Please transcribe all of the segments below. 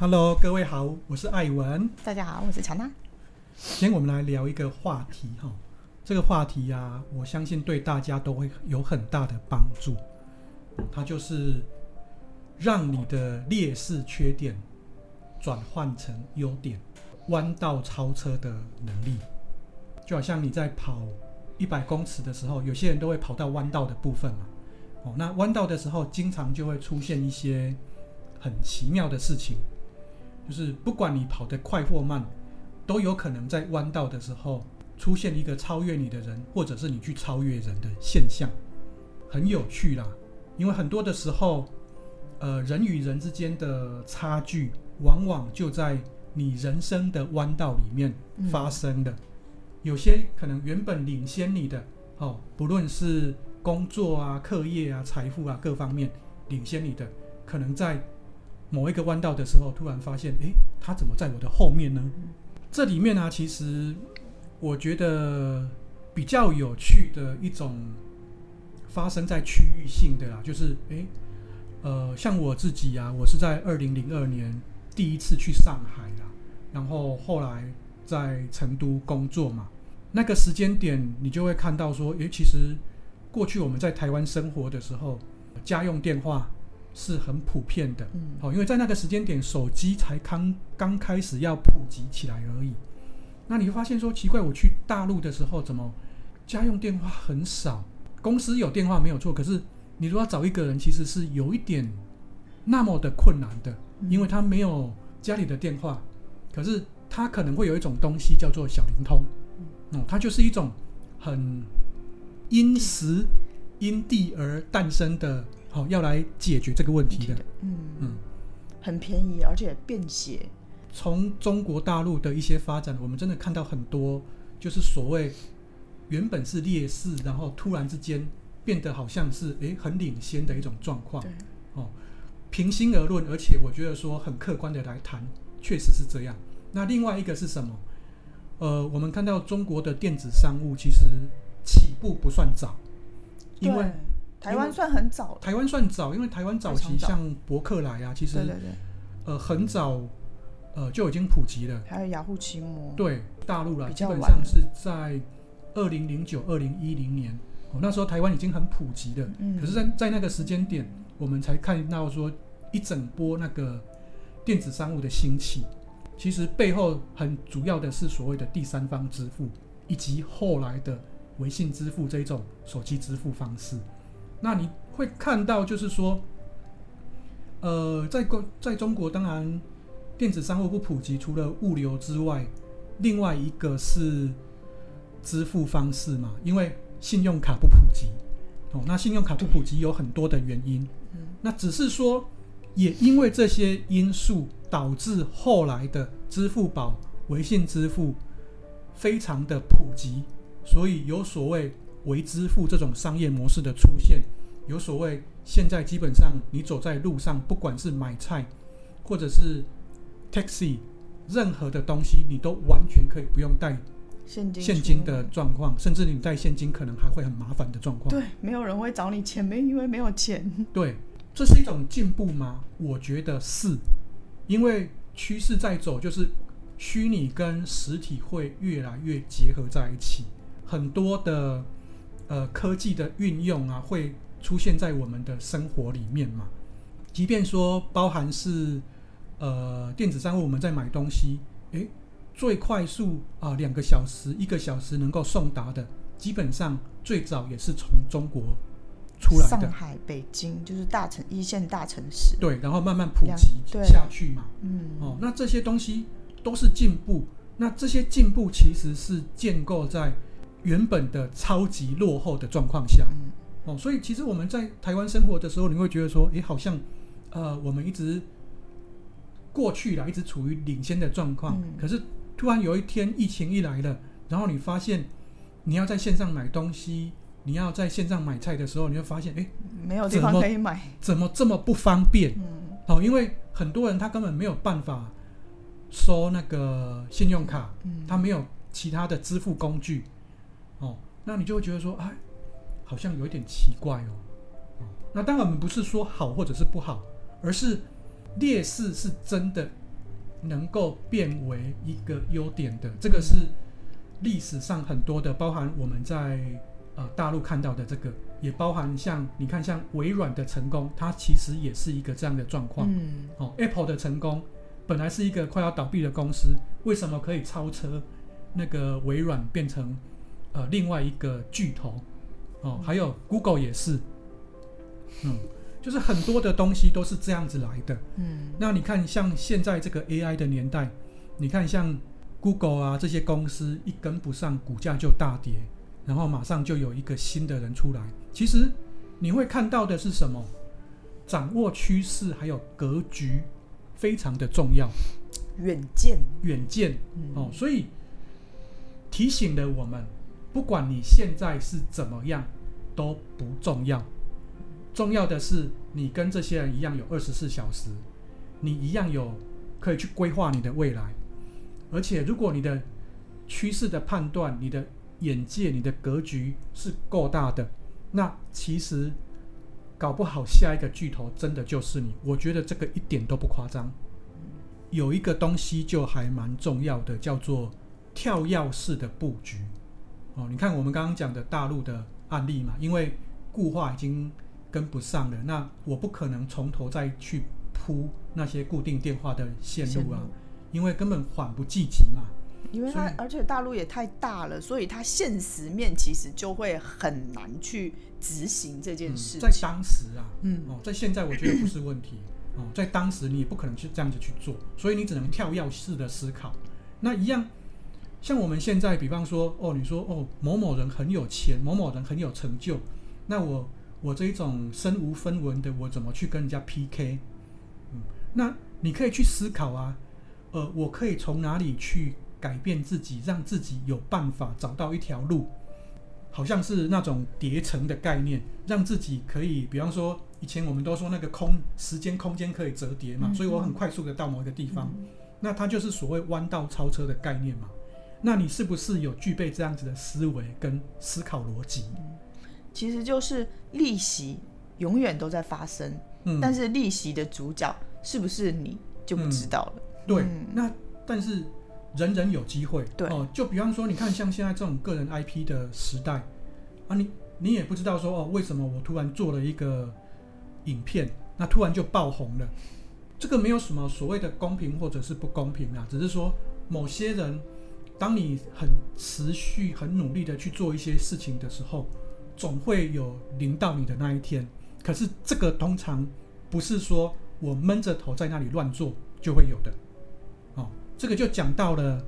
Hello，各位好，我是艾文。大家好，我是乔娜。今天我们来聊一个话题哈，这个话题呀、啊，我相信对大家都会有很大的帮助。它就是让你的劣势缺点转换成优点，弯道超车的能力。就好像你在跑一百公尺的时候，有些人都会跑到弯道的部分嘛。哦，那弯道的时候，经常就会出现一些很奇妙的事情。就是不管你跑得快或慢，都有可能在弯道的时候出现一个超越你的人，或者是你去超越人的现象，很有趣啦。因为很多的时候，呃，人与人之间的差距，往往就在你人生的弯道里面发生的。有些可能原本领先你的，哦，不论是工作啊、课业啊、财富啊各方面领先你的，可能在。某一个弯道的时候，突然发现，诶，他怎么在我的后面呢？这里面呢、啊，其实我觉得比较有趣的一种发生在区域性的啦，就是，诶，呃，像我自己啊，我是在二零零二年第一次去上海啦，然后后来在成都工作嘛，那个时间点你就会看到说，诶，其实过去我们在台湾生活的时候，家用电话。是很普遍的，嗯，好，因为在那个时间点，手机才刚刚开始要普及起来而已。那你会发现说，奇怪，我去大陆的时候，怎么家用电话很少？公司有电话没有错，可是你如果要找一个人，其实是有一点那么的困难的，因为他没有家里的电话，可是他可能会有一种东西叫做小灵通，嗯，它就是一种很因时因地而诞生的。好，要来解决这个问题的，嗯嗯，很便宜，而且便携。从中国大陆的一些发展，我们真的看到很多，就是所谓原本是劣势，然后突然之间变得好像是诶很领先的一种状况。对，哦，平心而论，而且我觉得说很客观的来谈，确实是这样。那另外一个是什么？呃，我们看到中国的电子商务其实起步不算早，因为。台湾算很早，台湾算早，因为台湾早期像博客来啊，其实对对对，呃，很早，呃，就已经普及了。还有雅虎奇摩，对，大陆啦，基本上是在二零零九、二零一零年，哦，那时候台湾已经很普及了。嗯，可是在，在在那个时间点，我们才看到说一整波那个电子商务的兴起，其实背后很主要的是所谓的第三方支付，以及后来的微信支付这种手机支付方式。那你会看到，就是说，呃，在国在中国，当然电子商务不普及，除了物流之外，另外一个是支付方式嘛，因为信用卡不普及。哦，那信用卡不普及有很多的原因。那只是说，也因为这些因素，导致后来的支付宝、微信支付非常的普及，所以有所谓。微支付这种商业模式的出现，有所谓，现在基本上你走在路上，不管是买菜，或者是 taxi，任何的东西，你都完全可以不用带现金现金的状况，甚至你带现金可能还会很麻烦的状况。对，没有人会找你钱，没因为没有钱。对，这是一种进步吗？我觉得是，因为趋势在走，就是虚拟跟实体会越来越结合在一起，很多的。呃，科技的运用啊，会出现在我们的生活里面嘛。即便说包含是呃电子商务，我们在买东西，诶，最快速啊，两个小时、一个小时能够送达的，基本上最早也是从中国出来的。上海、北京就是大城一线大城市。对，然后慢慢普及下去嘛。嗯。哦，那这些东西都是进步。那这些进步其实是建构在。原本的超级落后的状况下，哦，所以其实我们在台湾生活的时候，你会觉得说，诶，好像，呃，我们一直过去了，一直处于领先的状况。可是突然有一天疫情一来了，然后你发现你要在线上买东西，你要在线上买菜的时候，你会发现，诶，没有地方可以买，怎么这么不方便？哦，因为很多人他根本没有办法收那个信用卡，他没有其他的支付工具。哦，那你就会觉得说，哎，好像有一点奇怪哦。那当然，我们不是说好或者是不好，而是劣势是真的能够变为一个优点的。这个是历史上很多的，包含我们在呃大陆看到的这个，也包含像你看像微软的成功，它其实也是一个这样的状况。嗯，哦，Apple 的成功本来是一个快要倒闭的公司，为什么可以超车那个微软变成呃另外一个巨头？哦，还有 Google 也是，嗯。就是很多的东西都是这样子来的。嗯，那你看，像现在这个 AI 的年代，你看像 Google 啊这些公司一跟不上，股价就大跌，然后马上就有一个新的人出来。其实你会看到的是什么？掌握趋势还有格局非常的重要。远见，远见。嗯，哦，所以提醒了我们，不管你现在是怎么样，都不重要。重要的是，你跟这些人一样有二十四小时，你一样有可以去规划你的未来。而且，如果你的趋势的判断、你的眼界、你的格局是够大的，那其实搞不好下一个巨头真的就是你。我觉得这个一点都不夸张。有一个东西就还蛮重要的，叫做跳跃式的布局。哦，你看我们刚刚讲的大陆的案例嘛，因为固化已经。跟不上了，那我不可能从头再去铺那些固定电话的线路啊，路因为根本缓不济急嘛。因为它，而且大陆也太大了，所以它现实面其实就会很难去执行这件事，嗯。在当时啊，嗯，哦，在现在我觉得不是问题哦，在当时你也不可能去这样子去做，所以你只能跳跃式的思考。那一样，像我们现在，比方说，哦，你说，哦，某某人很有钱，某某人很有成就，那我。我这一种身无分文的，我怎么去跟人家 PK？嗯，那你可以去思考啊，呃，我可以从哪里去改变自己，让自己有办法找到一条路，好像是那种叠层的概念，让自己可以，比方说以前我们都说那个空时间空间可以折叠嘛，所以我很快速的到某一个地方，那它就是所谓弯道超车的概念嘛。那你是不是有具备这样子的思维跟思考逻辑？其实就是利息永远都在发生，嗯，但是利息的主角是不是你就不知道了。嗯、对，嗯、那但是人人有机会，对哦。就比方说，你看像现在这种个人 IP 的时代啊，你你也不知道说哦，为什么我突然做了一个影片，那突然就爆红了。这个没有什么所谓的公平或者是不公平啊，只是说某些人，当你很持续、很努力的去做一些事情的时候。总会有临到你的那一天，可是这个通常不是说我闷着头在那里乱做就会有的，哦，这个就讲到了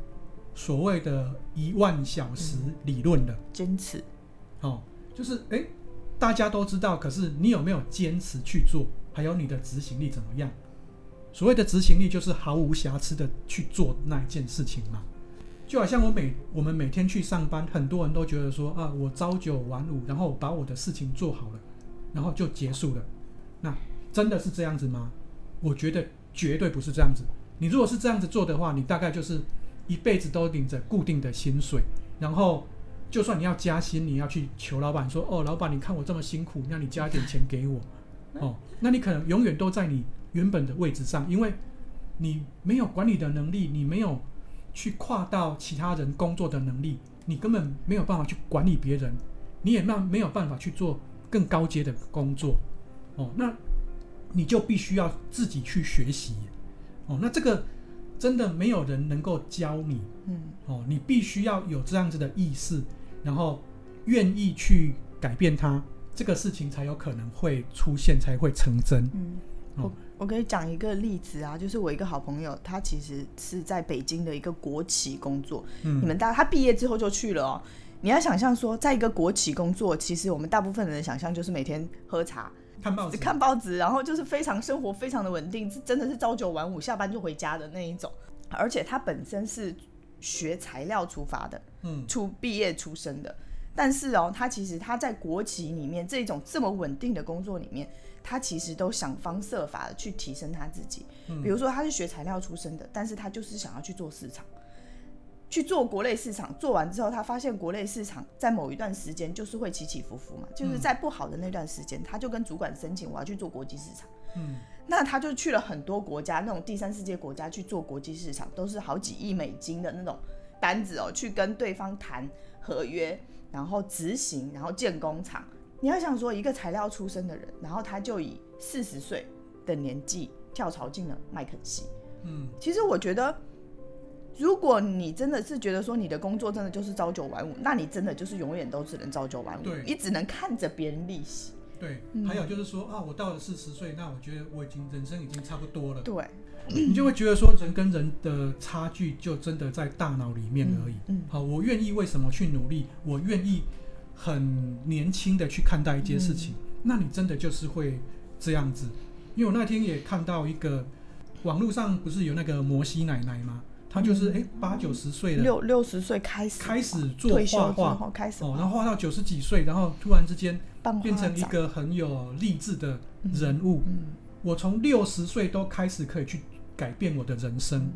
所谓的一万小时理论的坚持，哦，就是诶，大家都知道，可是你有没有坚持去做？还有你的执行力怎么样？所谓的执行力就是毫无瑕疵的去做那一件事情嘛。就好像我每我们每天去上班，很多人都觉得说啊，我朝九晚五，然后把我的事情做好了，然后就结束了。那真的是这样子吗？我觉得绝对不是这样子。你如果是这样子做的话，你大概就是一辈子都领着固定的薪水，然后就算你要加薪，你要去求老板说，哦，老板，你看我这么辛苦，那你加一点钱给我。哦，那你可能永远都在你原本的位置上，因为你没有管理的能力，你没有。去跨到其他人工作的能力，你根本没有办法去管理别人，你也没没有办法去做更高阶的工作，哦，那你就必须要自己去学习，哦，那这个真的没有人能够教你，嗯，哦，你必须要有这样子的意识，然后愿意去改变它，这个事情才有可能会出现，才会成真，嗯，哦。我可以讲一个例子啊，就是我一个好朋友，他其实是在北京的一个国企工作。嗯，你们大他毕业之后就去了哦。你要想象说，在一个国企工作，其实我们大部分人的想象就是每天喝茶、看报纸、看报纸，然后就是非常生活非常的稳定，真的是朝九晚五，下班就回家的那一种。而且他本身是学材料出发的，嗯，出毕业出身的。但是哦，他其实他在国企里面这种这么稳定的工作里面。他其实都想方设法的去提升他自己，比如说他是学材料出身的，但是他就是想要去做市场，去做国内市场。做完之后，他发现国内市场在某一段时间就是会起起伏伏嘛，就是在不好的那段时间，他就跟主管申请我要去做国际市场。嗯，那他就去了很多国家，那种第三世界国家去做国际市场，都是好几亿美金的那种单子哦，去跟对方谈合约，然后执行，然后建工厂。你要想说，一个材料出身的人，然后他就以四十岁的年纪跳槽进了麦肯锡。嗯，其实我觉得。如果你真的是觉得说你的工作真的就是朝九晚五，那你真的就是永远都只能朝九晚五，对，你只能看着别人逆袭。对，嗯、还有就是说啊，我到了四十岁，那我觉得我已经人生已经差不多了。对，你就会觉得说人跟人的差距就真的在大脑里面而已。嗯，嗯好，我愿意为什么去努力？我愿意很年轻的去看待一件事情，嗯、那你真的就是会这样子。因为我那天也看到一个网络上不是有那个摩西奶奶吗？她就是哎，八九十岁了，六六十岁开始开始做画画，开始哦，然后画到九十几岁，然后突然之间变成一个很有励志的人物。嗯，我从六十岁都开始可以去改变我的人生。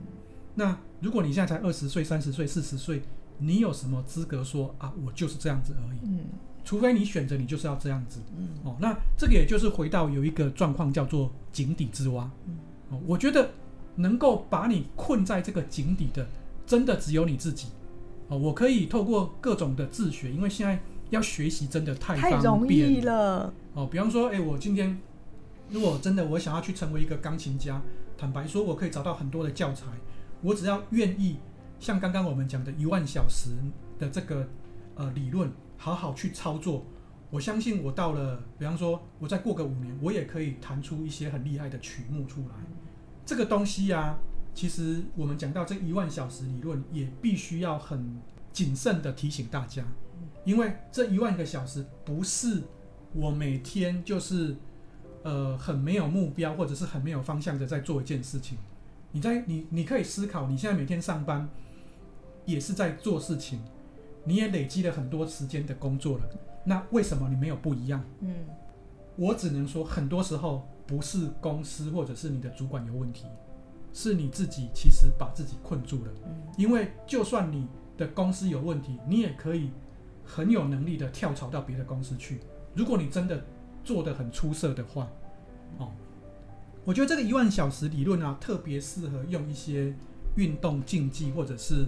那如果你现在才二十岁、三十岁、四十岁，你有什么资格说啊？我就是这样子而已。嗯，除非你选择你就是要这样子。嗯，哦，那这个也就是回到有一个状况叫做井底之蛙。嗯，哦，我觉得。能够把你困在这个井底的，真的只有你自己。哦，我可以透过各种的自学，因为现在要学习真的太方便了。太容易了。哦，比方说，哎，我今天如果真的我想要去成为一个钢琴家，坦白说，我可以找到很多的教材，我只要愿意，像刚刚我们讲的一万小时的这个呃理论，好好去操作，我相信我到了，比方说，我再过个五年，我也可以弹出一些很厉害的曲目出来。这个东西呀、啊，其实我们讲到这一万小时理论，也必须要很谨慎的提醒大家，因为这一万个小时不是我每天就是呃很没有目标或者是很没有方向的在做一件事情。你在你你可以思考，你现在每天上班也是在做事情，你也累积了很多时间的工作了，那为什么你没有不一样？嗯，我只能说，很多时候。不是公司或者是你的主管有问题，是你自己其实把自己困住了。因为就算你的公司有问题，你也可以很有能力的跳槽到别的公司去。如果你真的做得很出色的话，哦，我觉得这个一万小时理论啊，特别适合用一些运动竞技或者是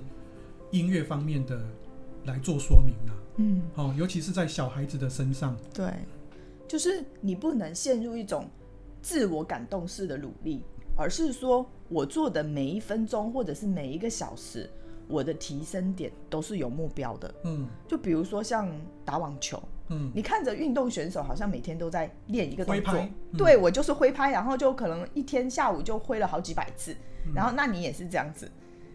音乐方面的来做说明啊。嗯，哦，尤其是在小孩子的身上。对，就是你不能陷入一种。自我感动式的努力，而是说我做的每一分钟或者是每一个小时，我的提升点都是有目标的。嗯，就比如说像打网球，嗯，你看着运动选手好像每天都在练一个动作，嗯、对我就是挥拍，然后就可能一天下午就挥了好几百次，嗯、然后那你也是这样子。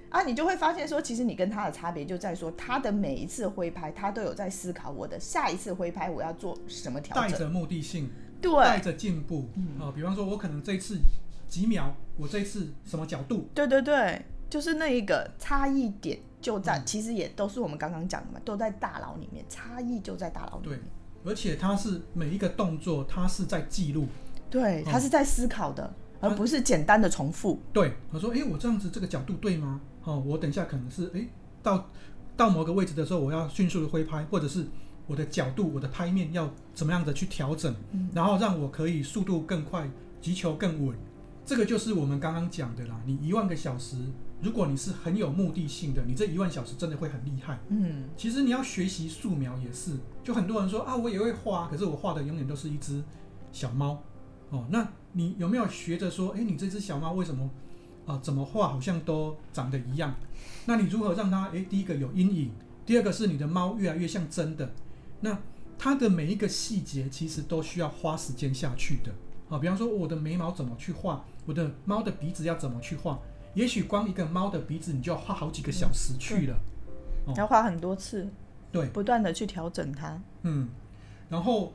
啊，你就会发现说，其实你跟他的差别就在说，他的每一次挥拍，他都有在思考我的下一次挥拍我要做什么调整，带着目的性。对，带着进步。啊、比方说，我可能这一次几秒，我这一次什么角度？对对对，就是那一个差异点就在，嗯、其实也都是我们刚刚讲的嘛，都在大脑里面，差异就在大脑里面。对，而且它是每一个动作，它是在记录，对，它是在思考的，哦、而不是简单的重复。对，我说，哎，我这样子这个角度对吗？哦，我等一下可能是，哎，到到某个位置的时候，我要迅速的挥拍，或者是。我的角度，我的拍面要怎么样的去调整，嗯、然后让我可以速度更快，击球更稳。这个就是我们刚刚讲的啦。你一万个小时，如果你是很有目的性的，你这一万小时真的会很厉害。嗯，其实你要学习素描也是，就很多人说啊，我也会画，可是我画的永远都是一只小猫。哦，那你有没有学着说，诶，你这只小猫为什么啊、呃？怎么画好像都长得一样？那你如何让它？诶，第一个有阴影，第二个是你的猫越来越像真的。那它的每一个细节其实都需要花时间下去的啊，比方说我的眉毛怎么去画，我的猫的鼻子要怎么去画，也许光一个猫的鼻子你就要花好几个小时去了，嗯、要花很多次，对，不断的去调整它。嗯，然后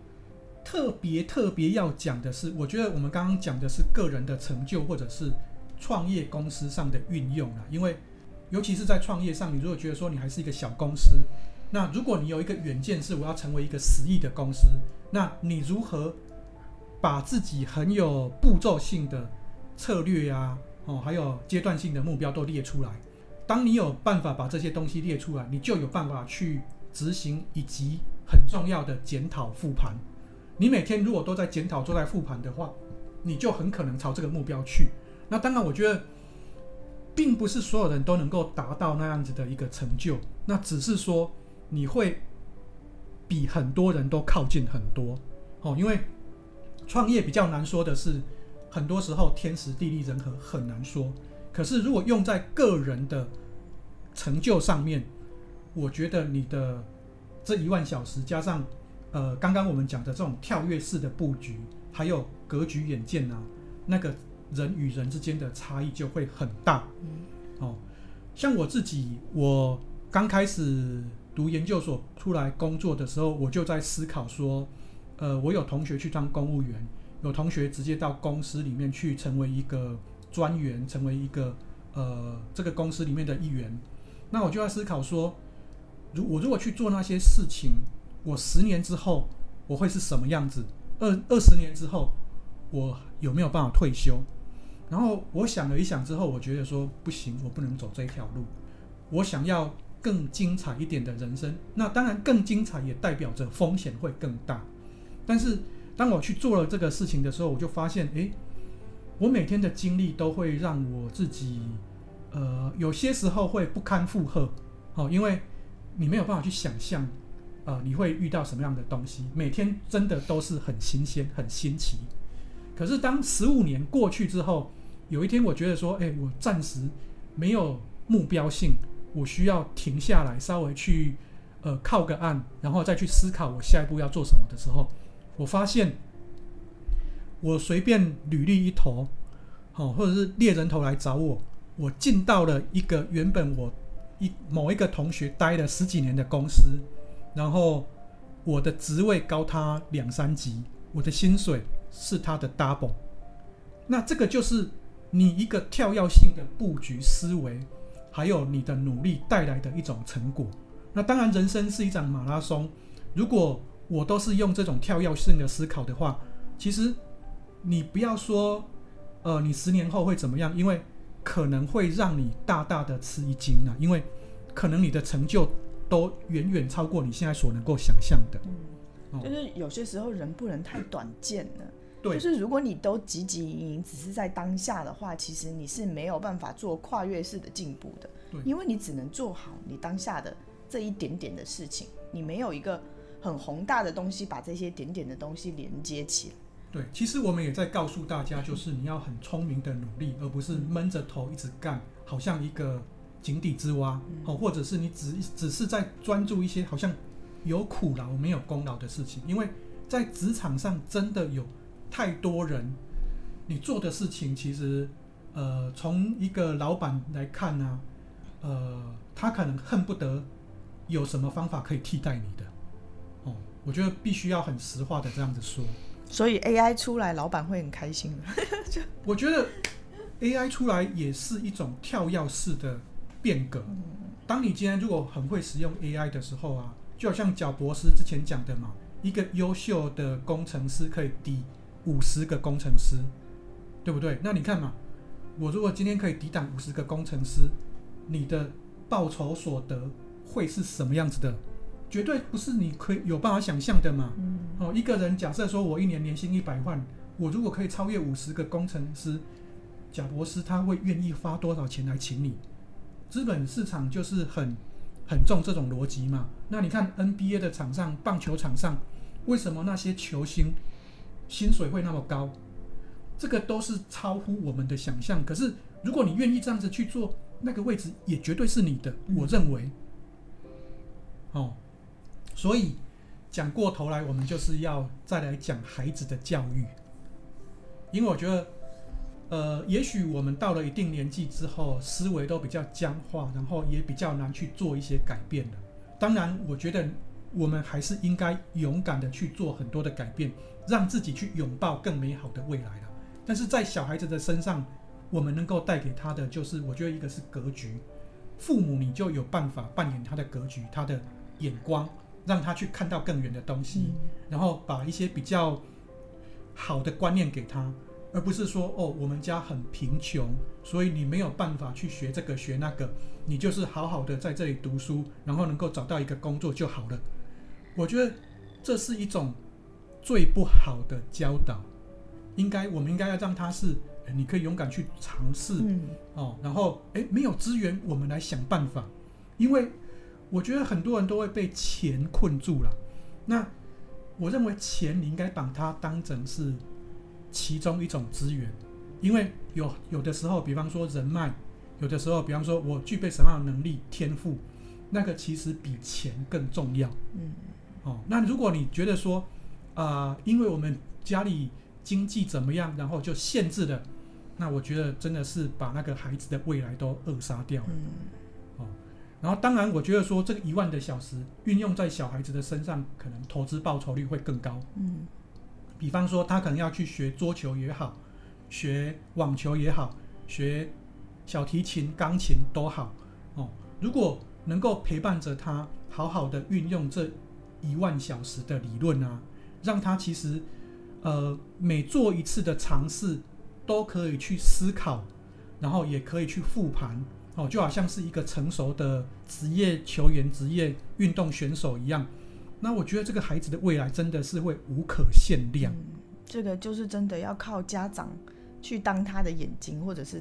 特别特别要讲的是，我觉得我们刚刚讲的是个人的成就或者是创业公司上的运用啊，因为尤其是在创业上，你如果觉得说你还是一个小公司。那如果你有一个远见是我要成为一个十亿的公司，那你如何把自己很有步骤性的策略呀、啊，哦，还有阶段性的目标都列出来？当你有办法把这些东西列出来，你就有办法去执行，以及很重要的检讨复盘。你每天如果都在检讨、都在复盘的话，你就很可能朝这个目标去。那当然，我觉得并不是所有人都能够达到那样子的一个成就，那只是说你会比很多人都靠近很多哦。因为创业比较难说的是，很多时候天时地利人和很难说。可是如果用在个人的成就上面，我觉得你的这一万小时加上呃刚刚我们讲的这种跳跃式的布局，还有格局远见啊，那个。人与人之间的差异就会很大，哦，像我自己，我刚开始读研究所出来工作的时候，我就在思考说，呃，我有同学去当公务员，有同学直接到公司里面去成为一个专员，成为一个呃这个公司里面的一员，那我就在思考说，如我如果去做那些事情，我十年之后我会是什么样子？二二十年之后，我有没有办法退休？然后我想了一想之后，我觉得说不行，我不能走这条路。我想要更精彩一点的人生。那当然，更精彩也代表着风险会更大。但是当我去做了这个事情的时候，我就发现，诶，我每天的经历都会让我自己，呃，有些时候会不堪负荷。哦，因为你没有办法去想象，呃，你会遇到什么样的东西。每天真的都是很新鲜、很新奇。可是当十五年过去之后，有一天，我觉得说，哎，我暂时没有目标性，我需要停下来，稍微去呃靠个岸，然后再去思考我下一步要做什么的时候，我发现我随便履历一投，好，或者是猎人头来找我，我进到了一个原本我一某一个同学待了十几年的公司，然后我的职位高他两三级，我的薪水是他的 double，那这个就是。你一个跳跃性的布局思维，还有你的努力带来的一种成果。那当然，人生是一场马拉松。如果我都是用这种跳跃性的思考的话，其实你不要说，呃，你十年后会怎么样？因为可能会让你大大的吃一惊啊！因为可能你的成就都远远超过你现在所能够想象的。嗯，就是有些时候人不能太短见了。对就是如果你都汲汲营营，只是在当下的话，其实你是没有办法做跨越式的进步的。对因为你只能做好你当下的这一点点的事情，你没有一个很宏大的东西把这些点点的东西连接起来。对，其实我们也在告诉大家，就是你要很聪明的努力，而不是闷着头一直干，好像一个井底之蛙，哦、嗯，或者是你只只是在专注一些好像有苦劳没有功劳的事情，因为在职场上真的有。太多人，你做的事情其实，呃，从一个老板来看呢，呃，他可能恨不得有什么方法可以替代你的，哦，我觉得必须要很实话的这样子说。所以 AI 出来，老板会很开心。我觉得 AI 出来也是一种跳跃式的变革。当你今天如果很会使用 AI 的时候啊，就好像贾博士之前讲的嘛，一个优秀的工程师可以抵五十个工程师，对不对？那你看嘛，我如果今天可以抵挡五十个工程师，你的报酬所得会是什么样子的？绝对不是你可以有办法想象的嘛。嗯、哦，一个人假设说我一年年薪一百万，我如果可以超越五十个工程师，贾博士他会愿意花多少钱来请你？资本市场就是很很重这种逻辑嘛。那你看 NBA 的场上，棒球场上，为什么那些球星？薪水会那么高，这个都是超乎我们的想象。可是，如果你愿意这样子去做，那个位置也绝对是你的。我认为，哦，所以讲过头来，我们就是要再来讲孩子的教育，因为我觉得，呃，也许我们到了一定年纪之后，思维都比较僵化，然后也比较难去做一些改变了。当然，我觉得。我们还是应该勇敢的去做很多的改变，让自己去拥抱更美好的未来了。但是在小孩子的身上，我们能够带给他的就是，我觉得一个是格局，父母你就有办法扮演他的格局，他的眼光，让他去看到更远的东西，然后把一些比较好的观念给他，而不是说哦，我们家很贫穷，所以你没有办法去学这个学那个，你就是好好的在这里读书，然后能够找到一个工作就好了。我觉得这是一种最不好的教导，应该我们应该要让他是，你可以勇敢去尝试，嗯、哦，然后诶，没有资源，我们来想办法，因为我觉得很多人都会被钱困住了。那我认为钱你应该把它当成是其中一种资源，因为有有的时候，比方说人脉，有的时候，比方说我具备什么样的能力、天赋，那个其实比钱更重要。嗯，哦，那如果你觉得说，啊、呃，因为我们家里经济怎么样，然后就限制了，那我觉得真的是把那个孩子的未来都扼杀掉了。嗯然后，当然，我觉得说这个一万的小时运用在小孩子的身上，可能投资报酬率会更高。嗯，比方说，他可能要去学桌球也好，学网球也好，学小提琴、钢琴都好。哦，如果能够陪伴着他，好好的运用这一万小时的理论啊，让他其实呃每做一次的尝试，都可以去思考，然后也可以去复盘。哦，就好像是一个成熟的职业球员、职业运动选手一样。那我觉得这个孩子的未来真的是会无可限量。嗯，这个就是真的要靠家长去当他的眼睛，或者是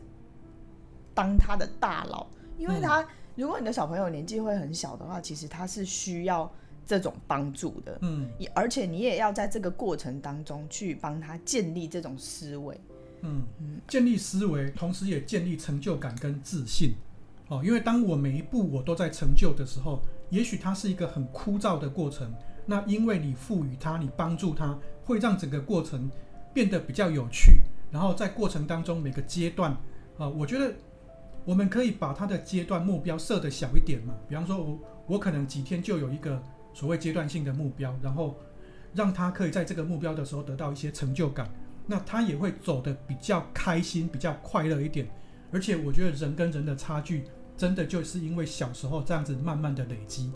当他的大佬。因为他，如果你的小朋友年纪会很小的话，其实他是需要这种帮助的。嗯，而且你也要在这个过程当中去帮他建立这种思维。嗯嗯，建立思维，同时也建立成就感跟自信。哦，因为当我每一步我都在成就的时候，也许它是一个很枯燥的过程。那因为你赋予它，你帮助它，会让整个过程变得比较有趣。然后在过程当中每个阶段，啊、我觉得我们可以把它的阶段目标设得小一点嘛。比方说我我可能几天就有一个所谓阶段性的目标，然后让他可以在这个目标的时候得到一些成就感，那他也会走得比较开心、比较快乐一点。而且我觉得人跟人的差距。真的就是因为小时候这样子慢慢的累积，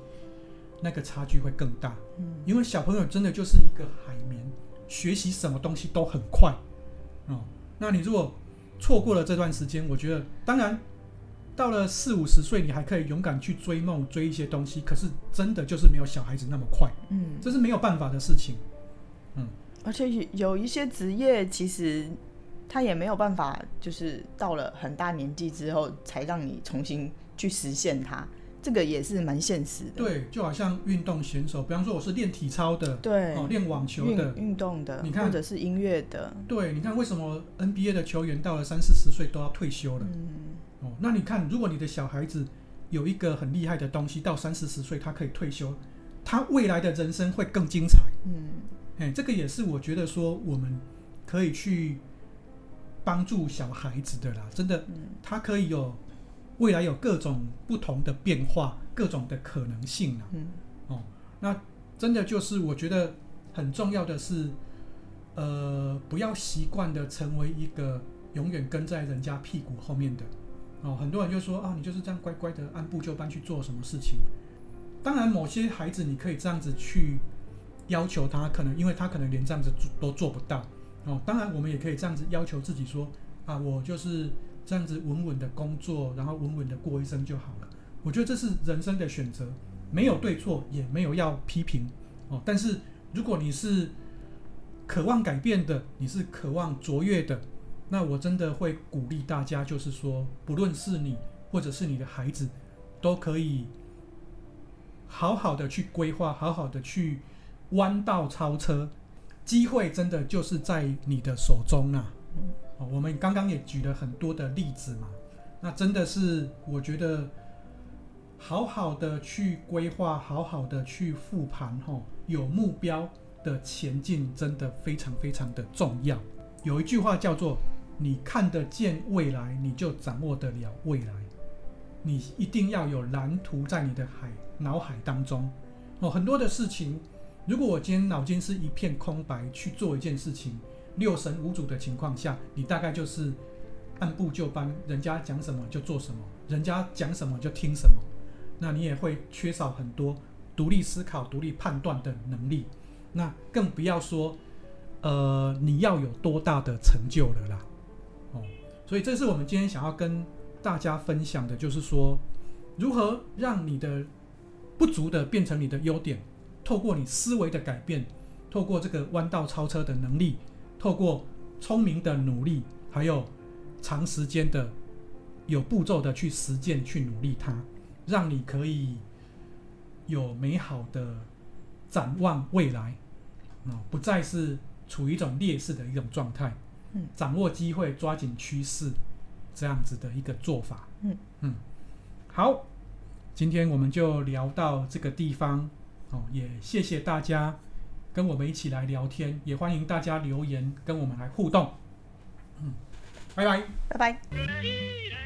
那个差距会更大。嗯，因为小朋友真的就是一个海绵，学习什么东西都很快。哦，那你如果错过了这段时间，我觉得当然到了四五十岁，你还可以勇敢去追梦，追一些东西。可是真的就是没有小孩子那么快。嗯，这是没有办法的事情。嗯，而且有一些职业其实。他也没有办法，就是到了很大年纪之后才让你重新去实现它，这个也是蛮现实的。对，就好像运动选手，比方说我是练体操的，对，哦，练网球的，运动的，你看，或者是音乐的，对，你看为什么 NBA 的球员到了三四十岁都要退休了？嗯，哦，那你看，如果你的小孩子有一个很厉害的东西，到三四十岁他可以退休，他未来的人生会更精彩。嗯，哎，这个也是我觉得说我们可以去。帮助小孩子的啦，真的，他可以有未来有各种不同的变化，各种的可能性啦。嗯，哦，那真的就是我觉得很重要的是，呃，不要习惯的成为一个永远跟在人家屁股后面的。哦，很多人就说啊，你就是这样乖乖的按部就班去做什么事情。当然，某些孩子你可以这样子去要求他，可能因为他可能连这样子都做不到。哦，当然，我们也可以这样子要求自己说，啊，我就是这样子稳稳的工作，然后稳稳的过一生就好了。我觉得这是人生的选择，没有对错，也没有要批评。哦，但是如果你是渴望改变的，你是渴望卓越的，那我真的会鼓励大家，就是说，不论是你或者是你的孩子，都可以好好的去规划，好好的去弯道超车。机会真的就是在你的手中啊！我们刚刚也举了很多的例子嘛，那真的是我觉得好好的去规划，好好的去复盘，吼，有目标的前进真的非常非常的重要。有一句话叫做：“你看得见未来，你就掌握得了未来。”你一定要有蓝图在你的海脑海当中哦，很多的事情。如果我今天脑筋是一片空白去做一件事情，六神无主的情况下，你大概就是按部就班，人家讲什么就做什么，人家讲什么就听什么，那你也会缺少很多独立思考、独立判断的能力。那更不要说，呃，你要有多大的成就了啦。哦，所以这是我们今天想要跟大家分享的，就是说如何让你的不足的变成你的优点。透过你思维的改变，透过这个弯道超车的能力，透过聪明的努力，还有长时间的有步骤的去实践去努力它，让你可以有美好的展望未来，不再是处于一种劣势的一种状态。嗯，掌握机会，抓紧趋势，这样子的一个做法。嗯嗯，好，今天我们就聊到这个地方。哦，也谢谢大家跟我们一起来聊天，也欢迎大家留言跟我们来互动。嗯，拜拜，拜拜。